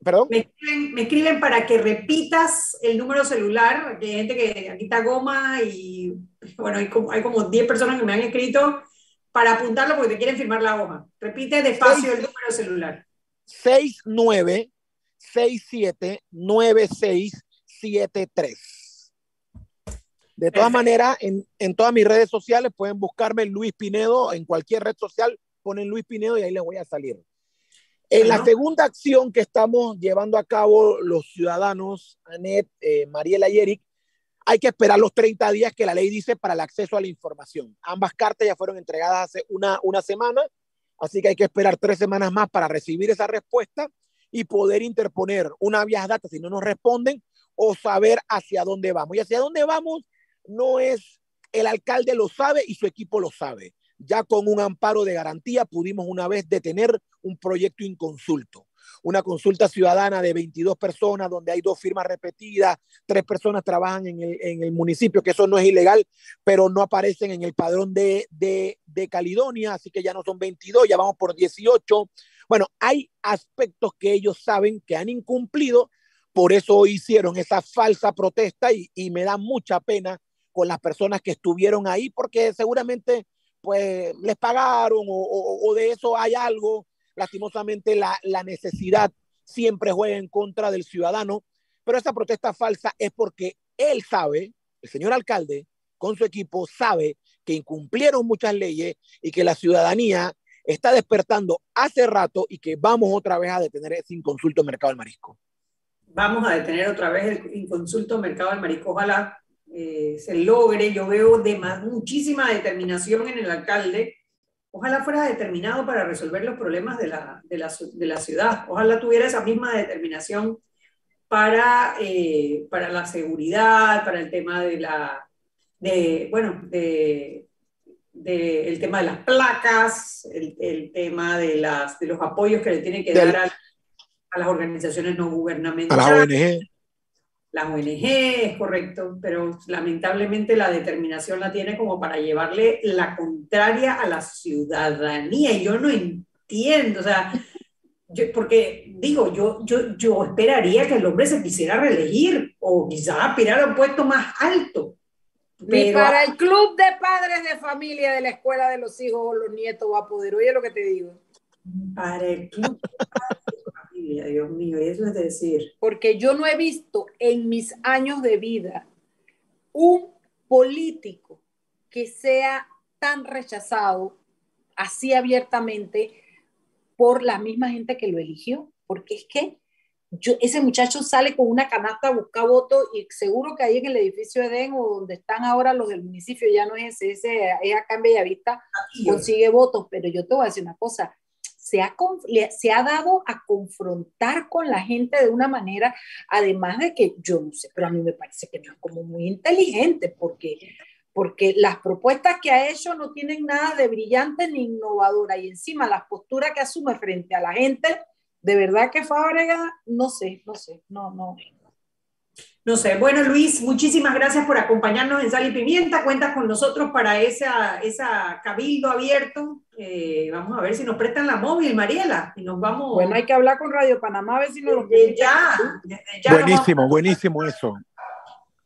Speaker 4: Perdón.
Speaker 3: Me escriben, para que repitas el número celular, que hay gente que aquí está goma y bueno, hay como, hay como 10 personas que me han escrito para apuntarlo porque te quieren firmar la hoja. Repite despacio el número celular.
Speaker 4: 69 67 9673. De todas maneras, en, en todas mis redes sociales pueden buscarme Luis Pinedo en cualquier red social ponen Luis Pinedo y ahí les voy a salir. En la segunda acción que estamos llevando a cabo los ciudadanos, Anet, eh, Mariela y Eric, hay que esperar los 30 días que la ley dice para el acceso a la información. Ambas cartas ya fueron entregadas hace una, una semana Así que hay que esperar tres semanas más para recibir esa respuesta y poder interponer una vía data si no nos responden o saber hacia dónde vamos. Y hacia dónde vamos no es el alcalde lo sabe y su equipo lo sabe. Ya con un amparo de garantía pudimos una vez detener un proyecto inconsulto una consulta ciudadana de 22 personas, donde hay dos firmas repetidas, tres personas trabajan en el, en el municipio, que eso no es ilegal, pero no aparecen en el padrón de, de, de Caledonia, así que ya no son 22, ya vamos por 18. Bueno, hay aspectos que ellos saben que han incumplido, por eso hicieron esa falsa protesta y, me da mucha pena con las personas que estuvieron ahí, porque seguramente pues les pagaron o de eso hay algo lastimosamente la, la necesidad siempre juega en contra del ciudadano, pero esa protesta falsa es porque él sabe, el señor alcalde, con su equipo, sabe que incumplieron muchas leyes y que la ciudadanía está despertando hace rato y que vamos otra vez a detener ese inconsulto mercado del marisco.
Speaker 3: Vamos a detener otra vez el inconsulto mercado del marisco. Ojalá eh, se logre. Yo veo de más, muchísima determinación en el alcalde Ojalá fuera determinado para resolver los problemas de la, de la, de la ciudad. Ojalá tuviera esa misma determinación para, eh, para la seguridad, para el tema de la, de, bueno, de, de, el tema de las placas, el, el, tema de, las, de los apoyos que le tiene que dar a, a, las organizaciones no gubernamentales.
Speaker 4: A la ONG
Speaker 3: la ONG, es correcto, pero lamentablemente la determinación la tiene como para llevarle la contraria a la ciudadanía. Y yo no entiendo, o sea, yo, porque digo, yo, yo, yo esperaría que el hombre se quisiera reelegir o quizás aspirar a un puesto más alto.
Speaker 1: Pero... Ni para el club de padres de familia de la escuela de los hijos o los nietos va a poder. Oye lo que te digo.
Speaker 3: Para el club de Dios mío, eso es decir.
Speaker 1: Porque yo no he visto en mis años de vida un político que sea tan rechazado así abiertamente por la misma gente que lo eligió, porque es que yo, ese muchacho sale con una canasta a buscar votos y seguro que ahí en el edificio Edén o donde están ahora los del municipio, ya no es ese, ese es acá en Bellavista, consigue votos, pero yo te voy a decir una cosa, se ha, se ha dado a confrontar con la gente de una manera, además de que yo no sé, pero a mí me parece que no es como muy inteligente, porque, porque las propuestas que ha hecho no tienen nada de brillante ni innovadora, y encima las posturas que asume frente a la gente, de verdad que Fábrega, no sé, no sé, no, no,
Speaker 3: no sé, bueno Luis, muchísimas gracias por acompañarnos en Sal y Pimienta. Cuentas con nosotros para esa, esa cabildo abierto. Eh, vamos a ver si nos prestan la móvil, Mariela, y nos vamos.
Speaker 1: Bueno, hay que hablar con Radio Panamá a ver si nos lo
Speaker 3: ya,
Speaker 4: ya, Buenísimo, buenísimo eso.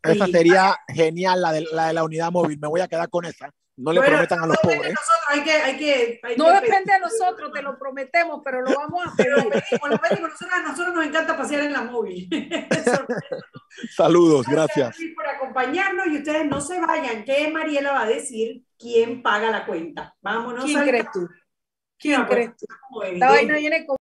Speaker 4: Esa sería genial, la de, la de la unidad móvil. Me voy a quedar con esa. No le bueno, prometan a los
Speaker 3: no
Speaker 4: pobres.
Speaker 3: Hay que, hay que, hay
Speaker 1: no que depende de nosotros, te lo prometemos, pero lo vamos a.
Speaker 3: Nosotros, a nosotros nos encanta pasear en la móvil.
Speaker 4: Saludos, gracias.
Speaker 3: por acompañarnos y ustedes no se vayan, que Mariela va a decir quién paga la cuenta. Vámonos.
Speaker 1: ¿Quién crees tú?
Speaker 3: ¿Quién crees tú?
Speaker 1: La vaina viene con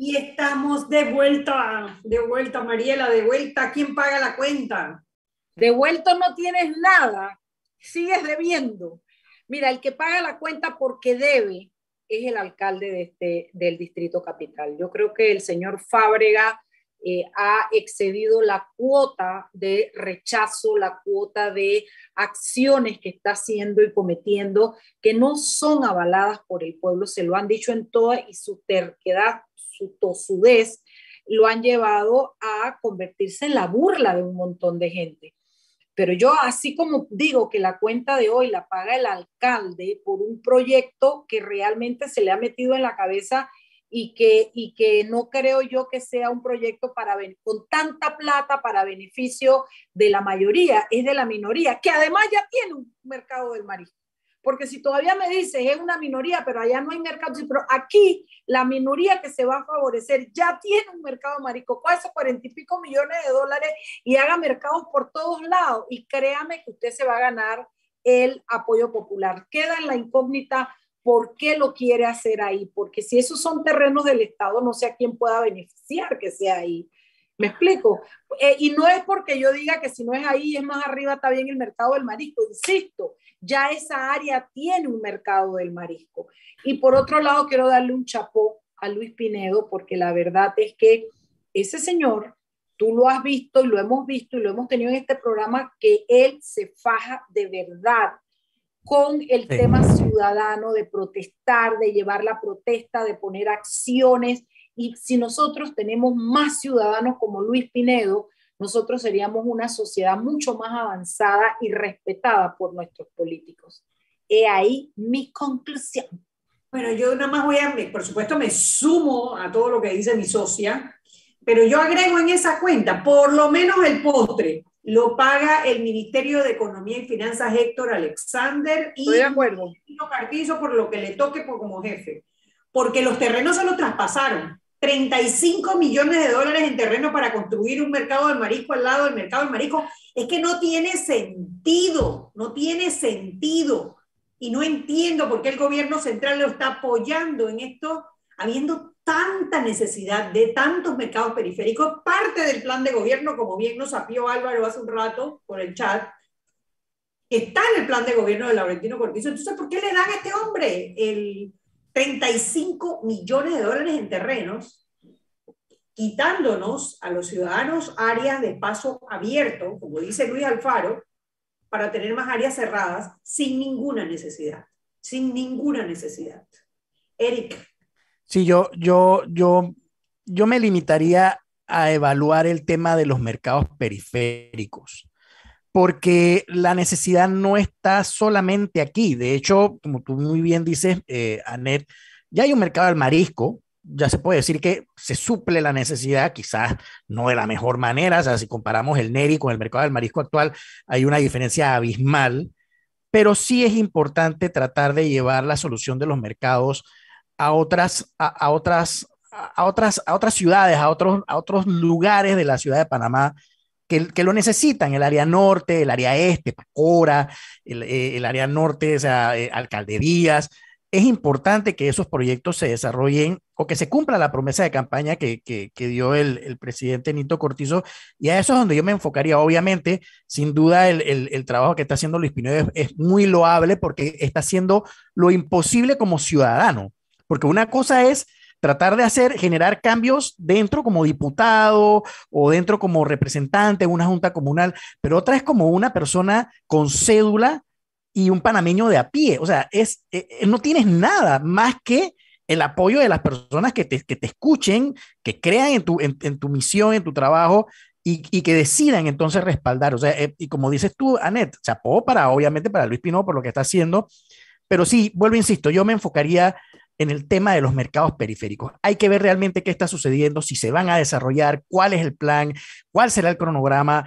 Speaker 3: Y estamos de vuelta, de vuelta, Mariela, de vuelta. ¿Quién paga la cuenta?
Speaker 1: De vuelta no tienes nada, sigues debiendo. Mira, el que paga la cuenta porque debe es el alcalde de este, del Distrito Capital. Yo creo que el señor Fábrega eh, ha excedido la cuota de rechazo, la cuota de acciones que está haciendo y cometiendo que no son avaladas por el pueblo, se lo han dicho en toda y su terquedad, su tosudez, lo han llevado a convertirse en la burla de un montón de gente. Pero yo así como digo que la cuenta de hoy la paga el alcalde por un proyecto que realmente se le ha metido en la cabeza y que, y que no creo yo que sea un proyecto para con tanta plata para beneficio de la mayoría, es de la minoría, que además ya tiene un mercado del marisco. Porque si todavía me dices, es una minoría, pero allá no hay mercado, pero aquí la minoría que se va a favorecer ya tiene un mercado marisco, con esos cuarenta y pico millones de dólares y haga mercados por todos lados. Y créame que usted se va a ganar el apoyo popular. Queda en la incógnita por qué lo quiere hacer ahí, porque si esos son terrenos del Estado, no sé a quién pueda beneficiar que sea ahí. ¿Me explico? Eh, y no es porque yo diga que si no es ahí, es más arriba, está bien el mercado del marisco. Insisto, ya esa área tiene un mercado del marisco. Y por otro lado, quiero darle un chapó a Luis Pinedo, porque la verdad es que ese señor, tú lo has visto y lo hemos visto y lo hemos tenido en este programa, que él se faja de verdad con el tema ciudadano, de protestar, de llevar la protesta, de poner acciones. Y si nosotros tenemos más ciudadanos como Luis Pinedo, nosotros seríamos una sociedad mucho más avanzada y respetada por nuestros políticos. He ahí mi conclusión.
Speaker 3: Bueno, yo nada más voy a, por supuesto, me sumo a todo lo que dice mi socia, pero yo agrego en esa cuenta por lo menos el postre lo paga el Ministerio de Economía y Finanzas Héctor Alexander y
Speaker 1: Estoy de acuerdo.
Speaker 3: Cartizo por lo que le toque por, como jefe, porque los terrenos se lo traspasaron. 35 millones de dólares en terreno para construir un mercado del marisco al lado del mercado del marisco, es que no tiene sentido, no tiene sentido. Y no entiendo por qué el gobierno central lo está apoyando en esto, habiendo tanta necesidad de tantos mercados periféricos, parte del plan de gobierno, como bien nos apió Álvaro hace un rato por el chat, está en el plan de gobierno de Laurentino Cortizo. Entonces, ¿por qué le dan a este hombre el 35 millones de dólares en terrenos, quitándonos a los ciudadanos áreas de paso abierto, como dice Luis Alfaro, para tener más áreas cerradas sin ninguna necesidad? Sin ninguna necesidad. Eric.
Speaker 2: Sí, yo, yo, yo, yo me limitaría a evaluar el tema de los mercados periféricos, porque la necesidad no está solamente aquí. De hecho, como tú muy bien dices, eh, Anet, ya hay un mercado del marisco, ya se puede decir que se suple la necesidad, quizás no de la mejor manera, o sea, si comparamos el NERI con el mercado del marisco actual, hay una diferencia abismal, pero sí es importante tratar de llevar la solución de los mercados a otras, a, otras, a otras, a otras ciudades, a otros, a otros lugares de la ciudad de Panamá que, lo necesitan, el área norte, el área este, Pacora, el, eh, área norte, o sea, eh, alcalderías. Es importante que esos proyectos se desarrollen o que se cumpla la promesa de campaña que, que, dio el, el, presidente Nito Cortizo. Y a eso es donde yo me enfocaría. Obviamente, sin duda, el, el, el trabajo que está haciendo Luis Pinedo es, es muy loable porque está haciendo lo imposible como ciudadano porque una cosa es tratar de hacer, generar cambios dentro como diputado o dentro como representante de una junta comunal, pero otra es como una persona con cédula y un panameño de a pie. O sea, es, eh, eh, no tienes nada más que el apoyo de las personas que te, que te escuchen, que crean en tu, en, tu misión, en tu trabajo y, y, que decidan entonces respaldar. O sea, eh, y como dices tú, Anet, chapó para, obviamente, para Luis Pino por lo que está haciendo, pero sí, vuelvo, insisto, yo me enfocaría en el tema de los mercados periféricos. Hay que ver realmente qué está sucediendo, si se van a desarrollar, cuál es el plan, cuál será el cronograma.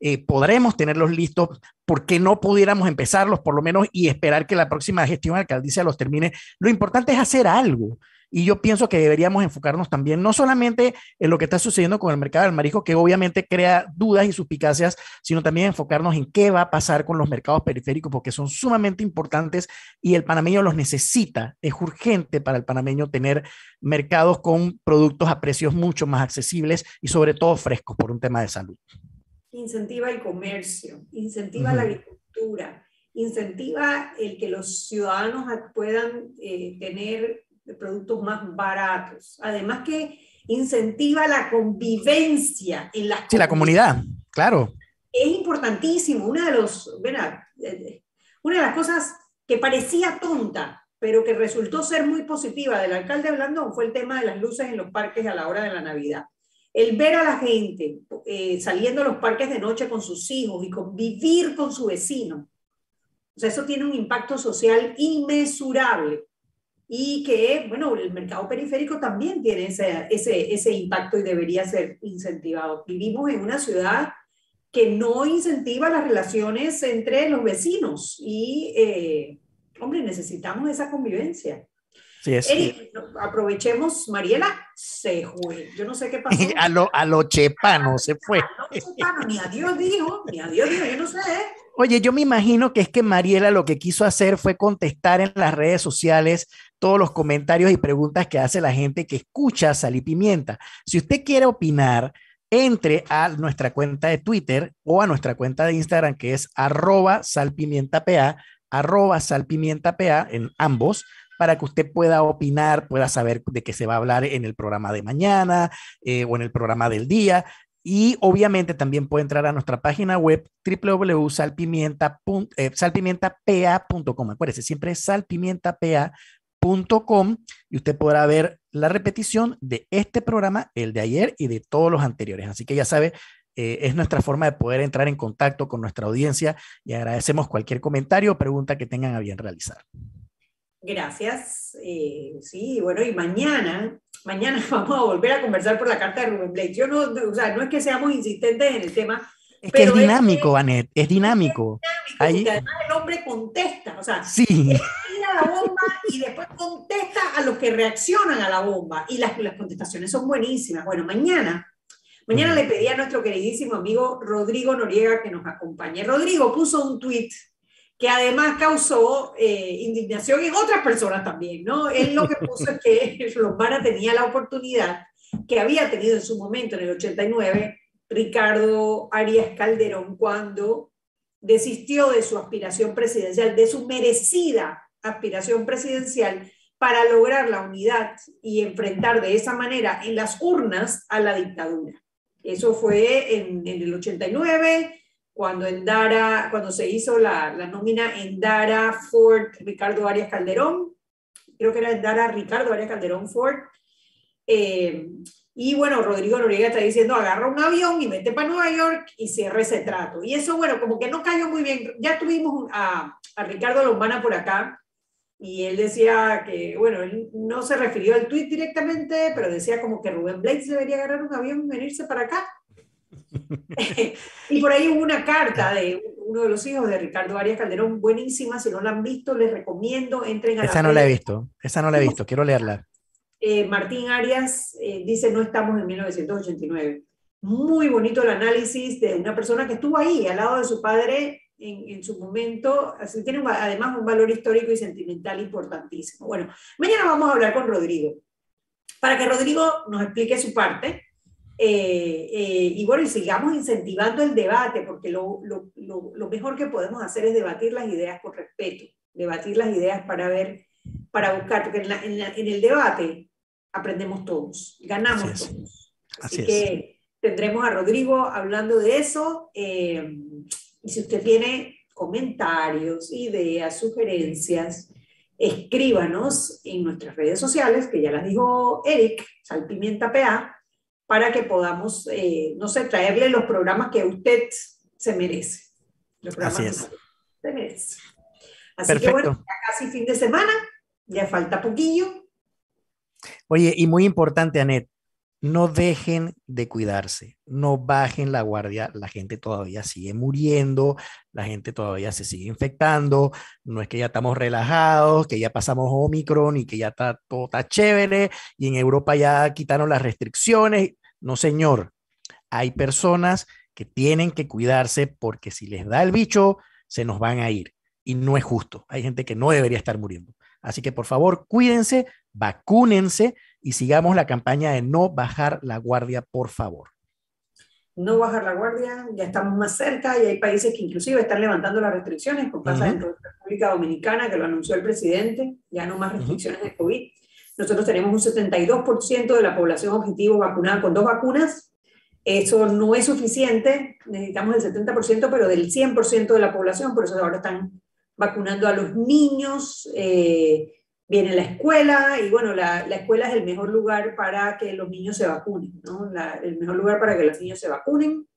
Speaker 2: Eh, podremos tenerlos listos, porque no pudiéramos empezarlos por lo menos y esperar que la próxima gestión alcaldicia los termine. Lo importante es hacer algo. Y yo pienso que deberíamos enfocarnos también, no solamente en lo que está sucediendo con el mercado del marisco, que obviamente crea dudas y suspicacias, sino también enfocarnos en qué va a pasar con los mercados periféricos, porque son sumamente importantes y el panameño los necesita. Es urgente para el panameño tener mercados con productos a precios mucho más accesibles y sobre todo frescos por un tema de salud.
Speaker 3: Incentiva el comercio, incentiva la agricultura, incentiva el que los ciudadanos puedan eh, tener productos más baratos. Además que incentiva la convivencia en la,
Speaker 2: sí, la comunidad, claro.
Speaker 3: Es importantísimo. Una de, los, eh, una de las cosas que parecía tonta, pero que resultó ser muy positiva del alcalde Blandón fue el tema de las luces en los parques a la hora de la Navidad. El ver a la gente eh, saliendo a los parques de noche con sus hijos y convivir con su vecino, o sea, eso tiene un impacto social inmesurable y que, bueno, el mercado periférico también tiene ese, ese, ese impacto y debería ser incentivado. Vivimos en una ciudad que no incentiva las relaciones entre los vecinos y, eh, hombre, necesitamos esa convivencia.
Speaker 2: Sí, es.
Speaker 3: Eric, aprovechemos, Mariela se fue. Yo no sé qué pasó.
Speaker 2: a lo, a lo chepano se fue.
Speaker 3: A lo chepano, ni adiós dijo, ni adiós dijo, yo no sé.
Speaker 2: Oye, yo me imagino que es que Mariela lo que quiso hacer fue contestar en las redes sociales todos los comentarios y preguntas que hace la gente que escucha Sal y Pimienta. Si usted quiere opinar, entre a nuestra cuenta de Twitter o a nuestra cuenta de Instagram que es arroba salpimientapa, arroba salpimientapa en ambos para que usted pueda opinar, pueda saber de qué se va a hablar en el programa de mañana eh, o en el programa del día. Y obviamente también puede entrar a nuestra página web www.salpimienta.pa.com. Eh, Acuérdese, siempre es y usted podrá ver la repetición de este programa, el de ayer y de todos los anteriores. Así que ya sabe, eh, es nuestra forma de poder entrar en contacto con nuestra audiencia y agradecemos cualquier comentario o pregunta que tengan a bien realizar.
Speaker 3: Gracias. Eh, sí, bueno, y mañana, mañana vamos a volver a conversar por la carta de Rubén Blake. Yo no, o sea, no es que seamos insistentes en el tema.
Speaker 2: Es que es dinámico, Anet, es dinámico.
Speaker 3: Es dinámico además el hombre contesta, o sea,
Speaker 2: sí.
Speaker 3: tira la bomba y después contesta a los que reaccionan a la bomba. Y las, las contestaciones son buenísimas. Bueno, mañana, mañana le pedí a nuestro queridísimo amigo Rodrigo Noriega que nos acompañe. Rodrigo puso un tweet que además causó eh, indignación en otras personas también, ¿no? Él lo que puso es que Lombana tenía la oportunidad que había tenido en su momento, en el 89, Ricardo Arias Calderón, cuando desistió de su aspiración presidencial, de su merecida aspiración presidencial, para lograr la unidad y enfrentar de esa manera en las urnas a la dictadura. Eso fue en, en el 89, cuando en Dara, cuando se hizo la, la nómina en Dara, Ford, Ricardo Arias Calderón, creo que era en Dara, Ricardo Arias Calderón, Ford. Eh, y bueno, Rodrigo Noriega está diciendo, agarra un avión y vete para Nueva York y cierra ese trato. Y eso, bueno, como que no cayó muy bien. Ya tuvimos a, a Ricardo Lombana por acá y él decía que, bueno, él no se refirió al tweet directamente, pero decía como que Rubén Blades debería agarrar un avión y venirse para acá. y por ahí hubo una carta de uno de los hijos de Ricardo Arias Calderón, buenísima, si no la han visto, les recomiendo, entren a
Speaker 2: Esa no la he visto, esa no la he visto, quiero leerla.
Speaker 3: Eh, Martín Arias eh, dice, no estamos en 1989. Muy bonito el análisis de una persona que estuvo ahí, al lado de su padre en, en, su momento, así tiene además un valor histórico y sentimental importantísimo. Bueno, mañana vamos a hablar con Rodrigo, para que Rodrigo nos explique su parte eh, eh, y bueno, y sigamos incentivando el debate, porque lo, lo, lo, mejor que podemos hacer es debatir las ideas con respeto, debatir las ideas para ver, para buscar, porque en, en, el debate aprendemos todos, ganamos todos. Así, que tendremos a Rodrigo hablando de eso. Eh, y si usted tiene comentarios, ideas, sugerencias, escríbanos en nuestras redes sociales, que ya las dijo Eric, Salpimienta PA para que podamos, eh, no sé, traerle los programas que usted se merece.
Speaker 2: Así es.
Speaker 3: Se merece. Así que bueno, ya casi fin de semana, ya falta poquillo.
Speaker 2: Oye, y muy importante, Anet, no dejen de cuidarse, no bajen la guardia, la gente todavía sigue muriendo, la gente todavía se sigue infectando, no es que ya estamos relajados, que ya pasamos Omicron y que ya está todo está chévere y en Europa ya quitaron las restricciones. No, señor, hay personas que tienen que cuidarse porque si les da el bicho, se nos van a ir y no es justo. Hay gente que no debería estar muriendo. Así que por favor, cuídense, vacúnense y sigamos la campaña de no bajar la guardia, por favor.
Speaker 3: No bajar la guardia, ya estamos más cerca y hay países que inclusive están levantando las restricciones, como pasa en República Dominicana, que lo anunció el presidente, ya no más restricciones de COVID. Nosotros tenemos un 72% de la población objetivo vacunada con dos vacunas. Eso no es suficiente, necesitamos el 70%, pero del 100% de la población, por eso ahora están vacunando a los niños. Eh, viene la escuela y bueno, la, la, escuela es el mejor lugar para que los niños se vacunen, ¿no? el mejor lugar para que los niños se vacunen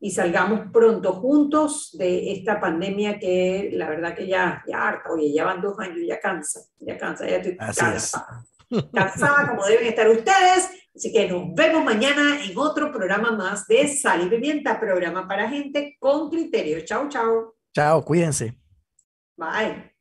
Speaker 3: y salgamos pronto juntos de esta pandemia que la verdad que ya, ya harta, oye, ya van dos años, ya cansa, ya cansa, ya estoy cansada. Cansada como deben estar ustedes, así que nos vemos mañana en otro programa más de Sal y Pimienta, programa para gente con criterio. Chao, chao.
Speaker 2: Chao, cuídense.
Speaker 3: Bye.